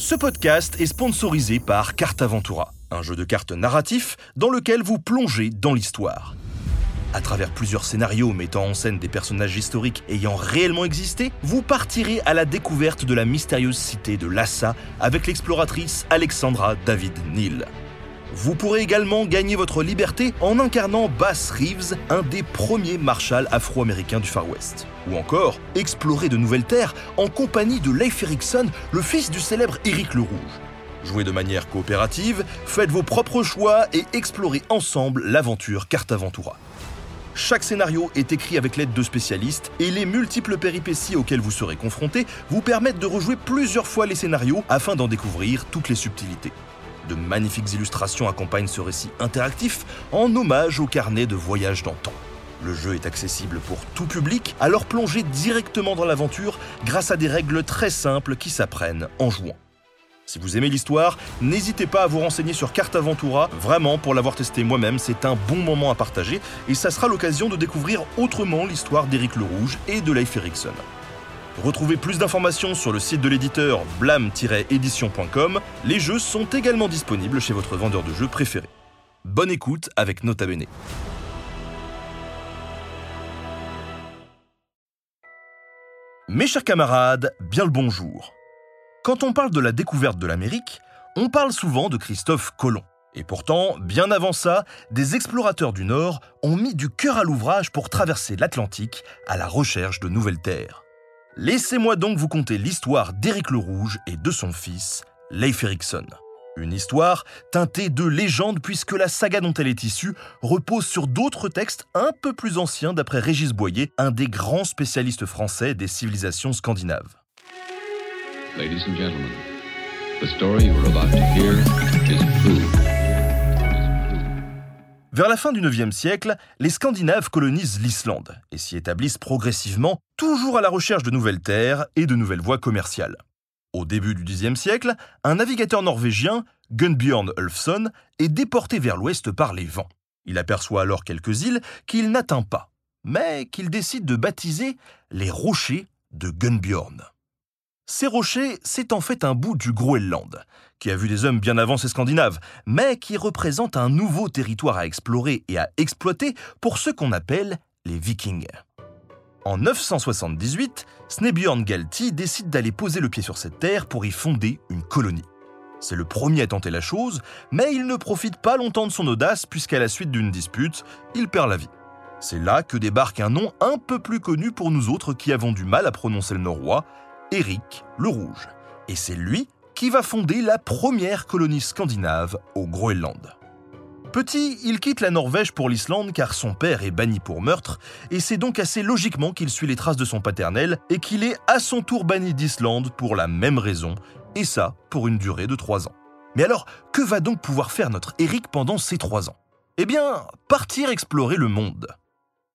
Ce podcast est sponsorisé par Cartaventura, un jeu de cartes narratif dans lequel vous plongez dans l'histoire. À travers plusieurs scénarios mettant en scène des personnages historiques ayant réellement existé, vous partirez à la découverte de la mystérieuse cité de Lhasa avec l'exploratrice Alexandra David Neal. Vous pourrez également gagner votre liberté en incarnant Bass Reeves, un des premiers marshals afro-américains du Far West. Ou encore, explorer de nouvelles terres en compagnie de Leif Erikson, le fils du célèbre Éric le Rouge. Jouez de manière coopérative, faites vos propres choix et explorez ensemble l'aventure Cartaventura. Chaque scénario est écrit avec l'aide de spécialistes et les multiples péripéties auxquelles vous serez confrontés vous permettent de rejouer plusieurs fois les scénarios afin d'en découvrir toutes les subtilités. De magnifiques illustrations accompagnent ce récit interactif en hommage au carnet de voyage d'antan. Le jeu est accessible pour tout public, alors plongez directement dans l'aventure grâce à des règles très simples qui s'apprennent en jouant. Si vous aimez l'histoire, n'hésitez pas à vous renseigner sur Cartaventura. Vraiment, pour l'avoir testé moi-même, c'est un bon moment à partager et ça sera l'occasion de découvrir autrement l'histoire d'Éric le Rouge et de Leif Erikson. Retrouvez plus d'informations sur le site de l'éditeur blam-édition.com. Les jeux sont également disponibles chez votre vendeur de jeux préféré. Bonne écoute avec Nota Bene. Mes chers camarades, bien le bonjour. Quand on parle de la découverte de l'Amérique, on parle souvent de Christophe Colomb. Et pourtant, bien avant ça, des explorateurs du Nord ont mis du cœur à l'ouvrage pour traverser l'Atlantique à la recherche de nouvelles terres. Laissez-moi donc vous conter l'histoire d'Éric le Rouge et de son fils, Leif Erikson. Une histoire teintée de légende puisque la saga dont elle est issue repose sur d'autres textes un peu plus anciens d'après Régis Boyer, un des grands spécialistes français des civilisations scandinaves. Vers la fin du IXe siècle, les Scandinaves colonisent l'Islande et s'y établissent progressivement, toujours à la recherche de nouvelles terres et de nouvelles voies commerciales. Au début du Xe siècle, un navigateur norvégien, Gunnbjörn Ulfsson, est déporté vers l'ouest par les vents. Il aperçoit alors quelques îles qu'il n'atteint pas, mais qu'il décide de baptiser les rochers de Gunnbjörn. Ces rochers, c'est en fait un bout du Groenland, qui a vu des hommes bien avant ces Scandinaves, mais qui représente un nouveau territoire à explorer et à exploiter pour ceux qu'on appelle les Vikings. En 978, Snebjörn Galti décide d'aller poser le pied sur cette terre pour y fonder une colonie. C'est le premier à tenter la chose, mais il ne profite pas longtemps de son audace puisqu'à la suite d'une dispute, il perd la vie. C'est là que débarque un nom un peu plus connu pour nous autres qui avons du mal à prononcer le norrois, Éric le Rouge. Et c'est lui qui va fonder la première colonie scandinave au Groenland. Petit, il quitte la Norvège pour l'Islande car son père est banni pour meurtre, et c'est donc assez logiquement qu'il suit les traces de son paternel et qu'il est à son tour banni d'Islande pour la même raison, et ça pour une durée de trois ans. Mais alors, que va donc pouvoir faire notre Éric pendant ces trois ans? Eh bien, partir explorer le monde.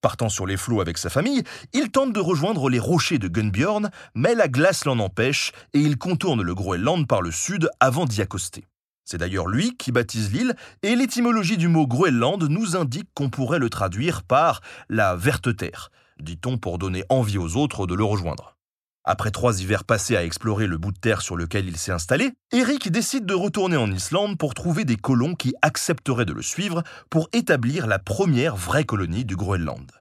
Partant sur les flots avec sa famille, il tente de rejoindre les rochers de Gunnbjörn, mais la glace l'en empêche et il contourne le Groenland par le sud avant d'y accoster. C'est d'ailleurs lui qui baptise l'île, et l'étymologie du mot Groenland nous indique qu'on pourrait le traduire par la verte terre, dit-on pour donner envie aux autres de le rejoindre. Après trois hivers passés à explorer le bout de terre sur lequel il s'est installé, Eric décide de retourner en Islande pour trouver des colons qui accepteraient de le suivre pour établir la première vraie colonie du Groenland.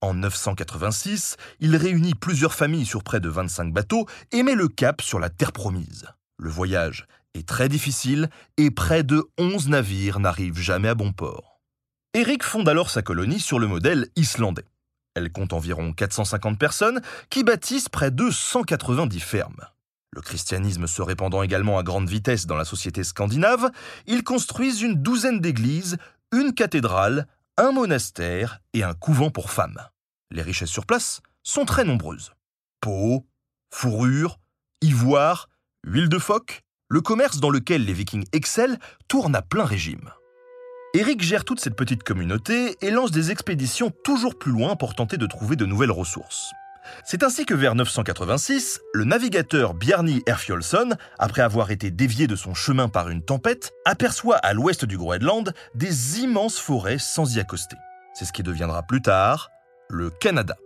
En 986, il réunit plusieurs familles sur près de 25 bateaux et met le cap sur la terre promise. Le voyage est très difficile et près de 11 navires n'arrivent jamais à bon port. Eric fonde alors sa colonie sur le modèle islandais. Elle compte environ 450 personnes qui bâtissent près de 190 fermes. Le christianisme se répandant également à grande vitesse dans la société scandinave, ils construisent une douzaine d'églises, une cathédrale, un monastère et un couvent pour femmes. Les richesses sur place sont très nombreuses. Peau, fourrure, ivoire, huile de phoque, le commerce dans lequel les vikings excellent tourne à plein régime. Eric gère toute cette petite communauté et lance des expéditions toujours plus loin pour tenter de trouver de nouvelles ressources. C'est ainsi que vers 986, le navigateur Bjarni Erfjolson, après avoir été dévié de son chemin par une tempête, aperçoit à l'ouest du Groenland des immenses forêts sans y accoster. C'est ce qui deviendra plus tard le Canada.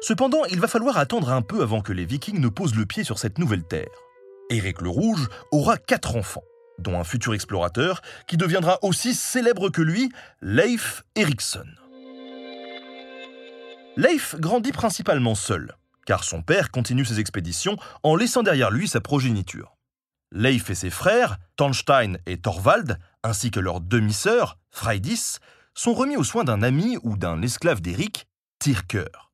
Cependant, il va falloir attendre un peu avant que les Vikings ne posent le pied sur cette nouvelle terre. Éric le Rouge aura quatre enfants, dont un futur explorateur qui deviendra aussi célèbre que lui, Leif Erikson. Leif grandit principalement seul, car son père continue ses expéditions en laissant derrière lui sa progéniture. Leif et ses frères, Tanstein et Thorvald, ainsi que leur demi-sœur, Freydis, sont remis aux soins d'un ami ou d'un esclave d'Éric, Tyrker.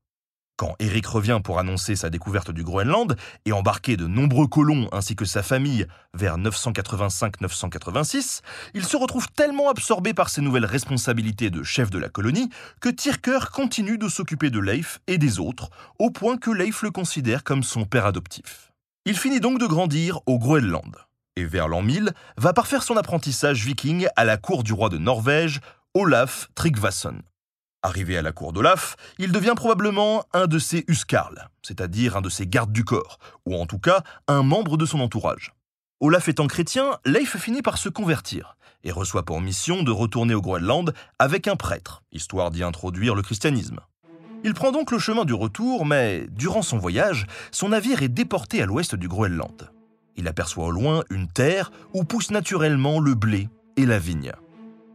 Quand Eric revient pour annoncer sa découverte du Groenland et embarquer de nombreux colons ainsi que sa famille vers 985-986, il se retrouve tellement absorbé par ses nouvelles responsabilités de chef de la colonie que Tyrker continue de s'occuper de Leif et des autres, au point que Leif le considère comme son père adoptif. Il finit donc de grandir au Groenland, et vers l'an 1000 va parfaire son apprentissage viking à la cour du roi de Norvège, Olaf Tryggvason. Arrivé à la cour d'Olaf, il devient probablement un de ses huskarls, c'est-à-dire un de ses gardes du corps, ou en tout cas un membre de son entourage. Olaf étant chrétien, Leif finit par se convertir et reçoit pour mission de retourner au Groenland avec un prêtre, histoire d'y introduire le christianisme. Il prend donc le chemin du retour, mais durant son voyage, son navire est déporté à l'ouest du Groenland. Il aperçoit au loin une terre où pousse naturellement le blé et la vigne.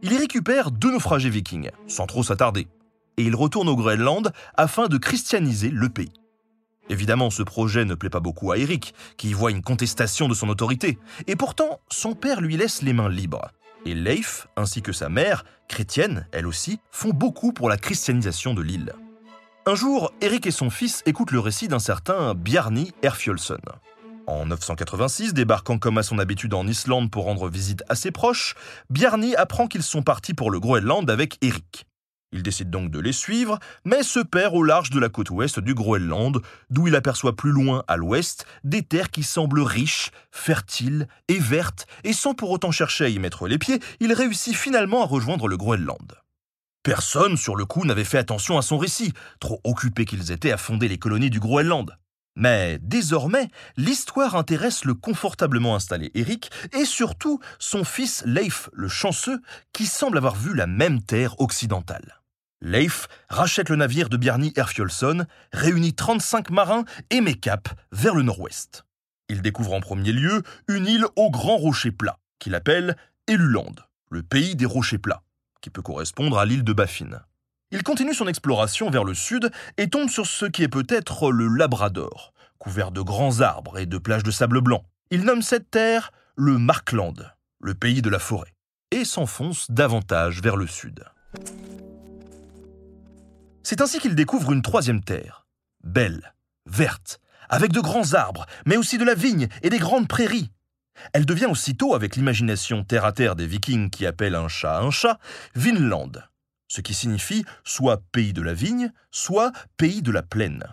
Il y récupère deux naufragés vikings, sans trop s'attarder, et il retourne au Groenland afin de christianiser le pays. Évidemment, ce projet ne plaît pas beaucoup à Eric, qui y voit une contestation de son autorité, et pourtant, son père lui laisse les mains libres. Et Leif, ainsi que sa mère, chrétienne, elle aussi, font beaucoup pour la christianisation de l'île. Un jour, Eric et son fils écoutent le récit d'un certain Bjarni Erfjolson. En 986, débarquant comme à son habitude en Islande pour rendre visite à ses proches, Bjarni apprend qu'ils sont partis pour le Groenland avec Eric. Il décide donc de les suivre, mais se perd au large de la côte ouest du Groenland, d'où il aperçoit plus loin à l'ouest des terres qui semblent riches, fertiles et vertes, et sans pour autant chercher à y mettre les pieds, il réussit finalement à rejoindre le Groenland. Personne, sur le coup, n'avait fait attention à son récit, trop occupés qu'ils étaient à fonder les colonies du Groenland. Mais désormais, l'histoire intéresse le confortablement installé Eric et surtout son fils Leif le chanceux qui semble avoir vu la même terre occidentale. Leif rachète le navire de Bjarni Erfjolson, réunit 35 marins et met cap vers le nord-ouest. Il découvre en premier lieu une île aux grands rochers plats, qu'il appelle Eluland, le pays des rochers plats, qui peut correspondre à l'île de Baffin. Il continue son exploration vers le sud et tombe sur ce qui est peut-être le Labrador, couvert de grands arbres et de plages de sable blanc. Il nomme cette terre le Markland, le pays de la forêt, et s'enfonce davantage vers le sud. C'est ainsi qu'il découvre une troisième terre, belle, verte, avec de grands arbres, mais aussi de la vigne et des grandes prairies. Elle devient aussitôt, avec l'imagination terre à terre des vikings qui appellent un chat un chat, Vinland, ce qui signifie soit pays de la vigne, soit pays de la plaine.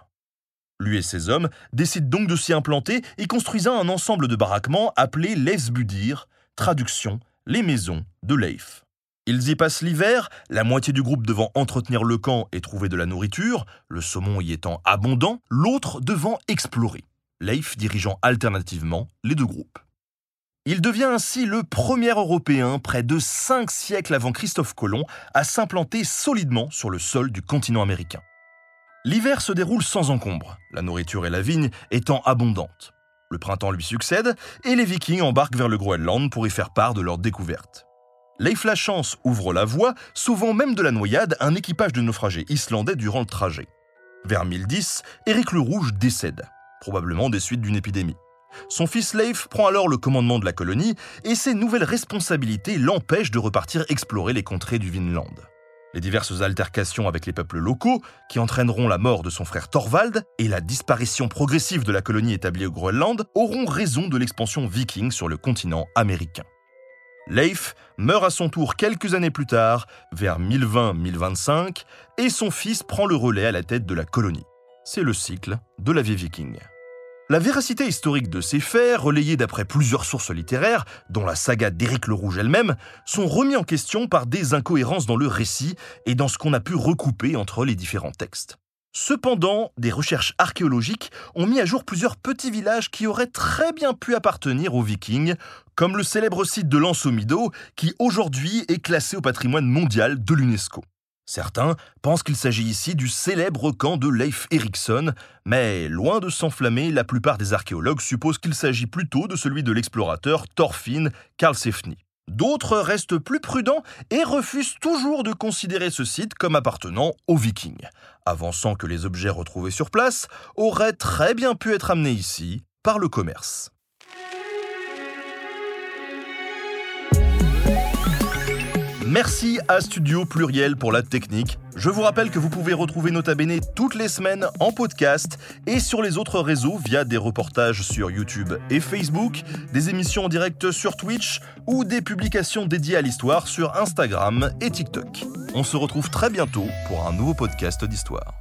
Lui et ses hommes décident donc de s'y implanter et construisent un ensemble de baraquements appelé Leifsbudir, traduction les maisons de Leif. Ils y passent l'hiver, la moitié du groupe devant entretenir le camp et trouver de la nourriture, le saumon y étant abondant, l'autre devant explorer, Leif dirigeant alternativement les deux groupes. Il devient ainsi le premier Européen, près de cinq siècles avant Christophe Colomb, à s'implanter solidement sur le sol du continent américain. L'hiver se déroule sans encombre, la nourriture et la vigne étant abondantes. Le printemps lui succède et les Vikings embarquent vers le Groenland pour y faire part de leur découverte. Leif Lachance ouvre la voie, sauvant même de la noyade un équipage de naufragés islandais durant le trajet. Vers 1010, Éric le Rouge décède, probablement des suites d'une épidémie. Son fils Leif prend alors le commandement de la colonie et ses nouvelles responsabilités l'empêchent de repartir explorer les contrées du Vinland. Les diverses altercations avec les peuples locaux, qui entraîneront la mort de son frère Thorvald et la disparition progressive de la colonie établie au Groenland, auront raison de l'expansion viking sur le continent américain. Leif meurt à son tour quelques années plus tard, vers 1020-1025, et son fils prend le relais à la tête de la colonie. C'est le cycle de la vie viking. La véracité historique de ces faits, relayés d'après plusieurs sources littéraires, dont la saga d'Éric le Rouge elle-même, sont remis en question par des incohérences dans le récit et dans ce qu'on a pu recouper entre les différents textes. Cependant, des recherches archéologiques ont mis à jour plusieurs petits villages qui auraient très bien pu appartenir aux Vikings, comme le célèbre site de Lansomido, qui aujourd'hui est classé au patrimoine mondial de l'UNESCO. Certains pensent qu'il s'agit ici du célèbre camp de Leif Erikson, mais loin de s'enflammer, la plupart des archéologues supposent qu'il s'agit plutôt de celui de l'explorateur Thorfinn Karlsefni. D'autres restent plus prudents et refusent toujours de considérer ce site comme appartenant aux Vikings, avançant que les objets retrouvés sur place auraient très bien pu être amenés ici par le commerce. Merci à Studio Pluriel pour la technique. Je vous rappelle que vous pouvez retrouver Nota Bene toutes les semaines en podcast et sur les autres réseaux via des reportages sur YouTube et Facebook, des émissions en direct sur Twitch ou des publications dédiées à l'histoire sur Instagram et TikTok. On se retrouve très bientôt pour un nouveau podcast d'histoire.